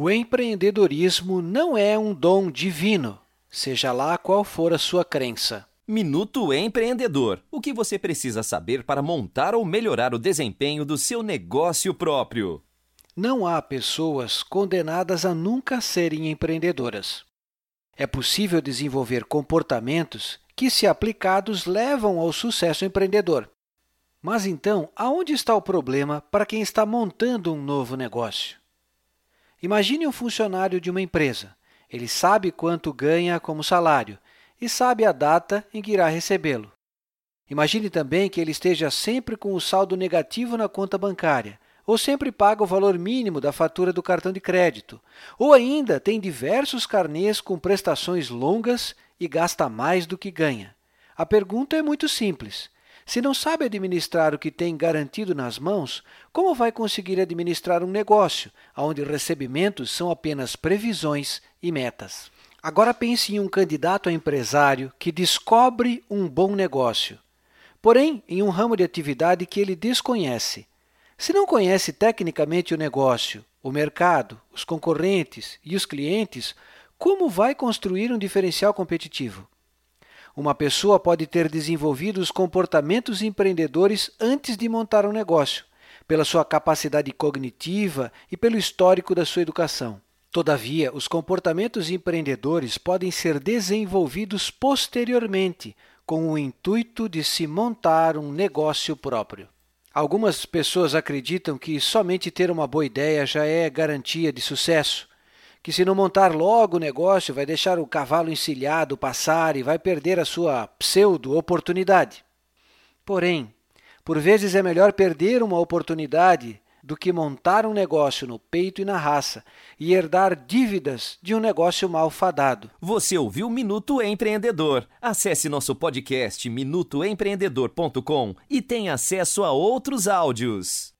O empreendedorismo não é um dom divino, seja lá qual for a sua crença. Minuto Empreendedor. O que você precisa saber para montar ou melhorar o desempenho do seu negócio próprio? Não há pessoas condenadas a nunca serem empreendedoras. É possível desenvolver comportamentos que, se aplicados, levam ao sucesso empreendedor. Mas então, aonde está o problema para quem está montando um novo negócio? Imagine um funcionário de uma empresa. Ele sabe quanto ganha como salário e sabe a data em que irá recebê-lo. Imagine também que ele esteja sempre com o saldo negativo na conta bancária, ou sempre paga o valor mínimo da fatura do cartão de crédito, ou ainda tem diversos carnês com prestações longas e gasta mais do que ganha. A pergunta é muito simples. Se não sabe administrar o que tem garantido nas mãos, como vai conseguir administrar um negócio, onde recebimentos são apenas previsões e metas? Agora pense em um candidato a empresário que descobre um bom negócio, porém em um ramo de atividade que ele desconhece. Se não conhece tecnicamente o negócio, o mercado, os concorrentes e os clientes, como vai construir um diferencial competitivo? Uma pessoa pode ter desenvolvido os comportamentos empreendedores antes de montar um negócio, pela sua capacidade cognitiva e pelo histórico da sua educação. Todavia, os comportamentos empreendedores podem ser desenvolvidos posteriormente, com o intuito de se montar um negócio próprio. Algumas pessoas acreditam que somente ter uma boa ideia já é garantia de sucesso que se não montar logo o negócio vai deixar o cavalo encilhado passar e vai perder a sua pseudo-oportunidade. Porém, por vezes é melhor perder uma oportunidade do que montar um negócio no peito e na raça e herdar dívidas de um negócio mal fadado. Você ouviu Minuto Empreendedor? Acesse nosso podcast minutoempreendedor.com e tenha acesso a outros áudios.